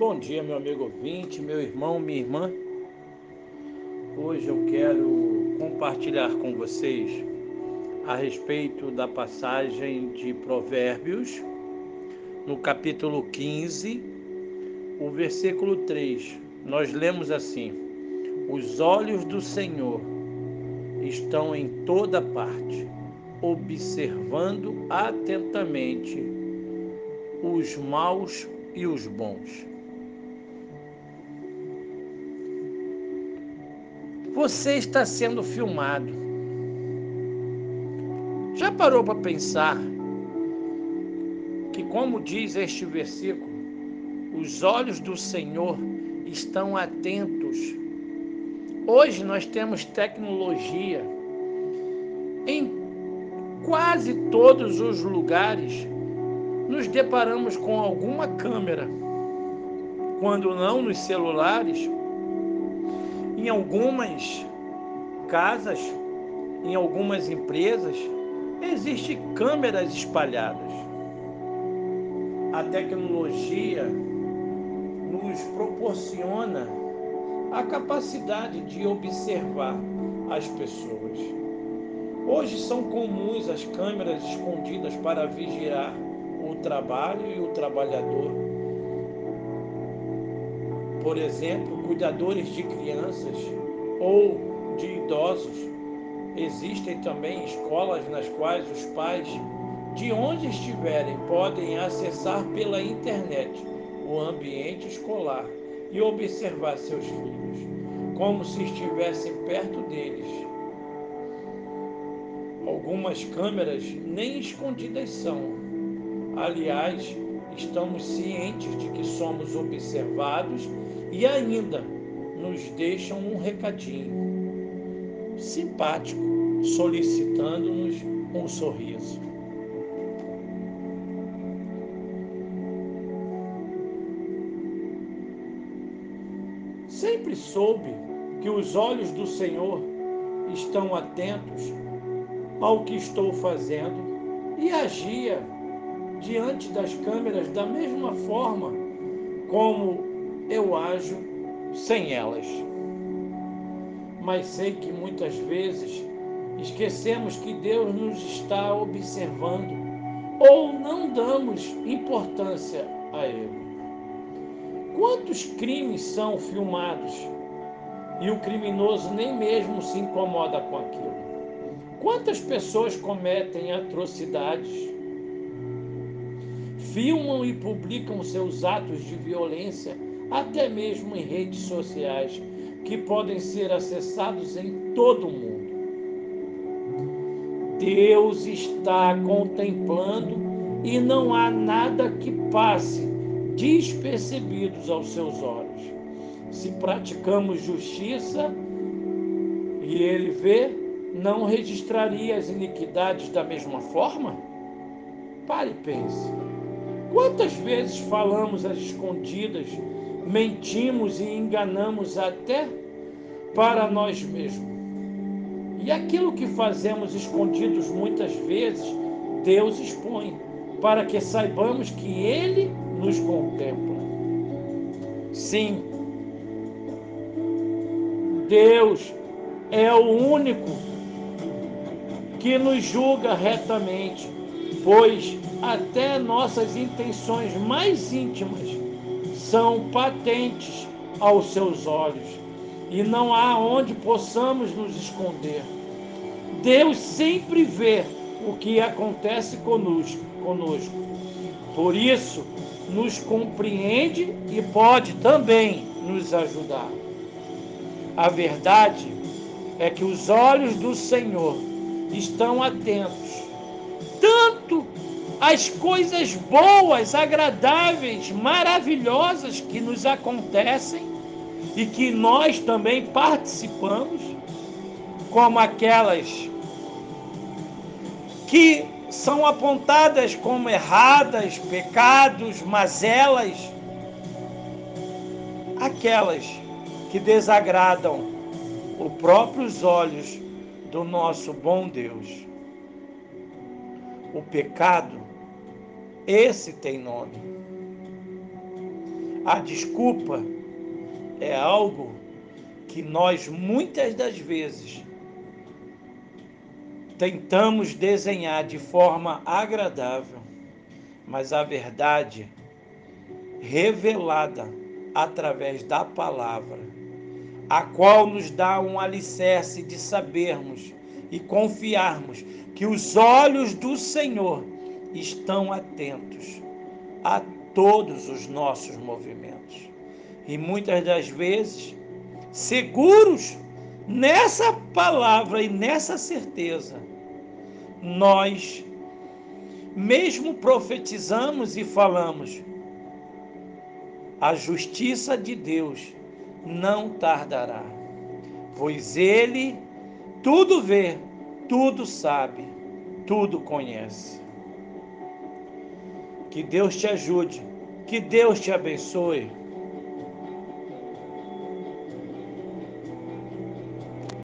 Bom dia, meu amigo ouvinte, meu irmão, minha irmã. Hoje eu quero compartilhar com vocês a respeito da passagem de Provérbios, no capítulo 15, o versículo 3. Nós lemos assim: Os olhos do Senhor estão em toda parte, observando atentamente os maus e os bons. Você está sendo filmado. Já parou para pensar que, como diz este versículo, os olhos do Senhor estão atentos. Hoje nós temos tecnologia em quase todos os lugares. Nos deparamos com alguma câmera. Quando não nos celulares, em algumas casas, em algumas empresas, existem câmeras espalhadas. A tecnologia nos proporciona a capacidade de observar as pessoas. Hoje são comuns as câmeras escondidas para vigiar o trabalho e o trabalhador por exemplo, cuidadores de crianças ou de idosos. Existem também escolas nas quais os pais, de onde estiverem, podem acessar pela internet o ambiente escolar e observar seus filhos, como se estivessem perto deles. Algumas câmeras nem escondidas são. Aliás, estamos cientes de que somos observados e ainda nos deixam um recadinho simpático, solicitando-nos um sorriso. Sempre soube que os olhos do Senhor estão atentos ao que estou fazendo e agia diante das câmeras da mesma forma como eu ajo sem elas. Mas sei que muitas vezes esquecemos que Deus nos está observando ou não damos importância a Ele. Quantos crimes são filmados e o criminoso nem mesmo se incomoda com aquilo? Quantas pessoas cometem atrocidades, filmam e publicam seus atos de violência até mesmo em redes sociais, que podem ser acessados em todo o mundo. Deus está contemplando e não há nada que passe despercebidos aos seus olhos. Se praticamos justiça e ele vê, não registraria as iniquidades da mesma forma? Pare e pense. Quantas vezes falamos às escondidas mentimos e enganamos até para nós mesmos. E aquilo que fazemos escondidos muitas vezes, Deus expõe, para que saibamos que Ele nos contempla. Sim, Deus é o único que nos julga retamente, pois até nossas intenções mais íntimas são patentes aos seus olhos e não há onde possamos nos esconder. Deus sempre vê o que acontece conosco, conosco. Por isso, nos compreende e pode também nos ajudar. A verdade é que os olhos do Senhor estão atentos as coisas boas, agradáveis, maravilhosas que nos acontecem e que nós também participamos, como aquelas que são apontadas como erradas, pecados, mazelas, aquelas que desagradam os próprios olhos do nosso bom Deus. O pecado esse tem nome. A desculpa é algo que nós muitas das vezes tentamos desenhar de forma agradável, mas a verdade revelada através da palavra, a qual nos dá um alicerce de sabermos e confiarmos que os olhos do Senhor estão atentos a todos os nossos movimentos. E muitas das vezes, seguros nessa palavra e nessa certeza, nós mesmo profetizamos e falamos, a justiça de Deus não tardará, pois Ele tudo vê, tudo sabe, tudo conhece. Que Deus te ajude, que Deus te abençoe.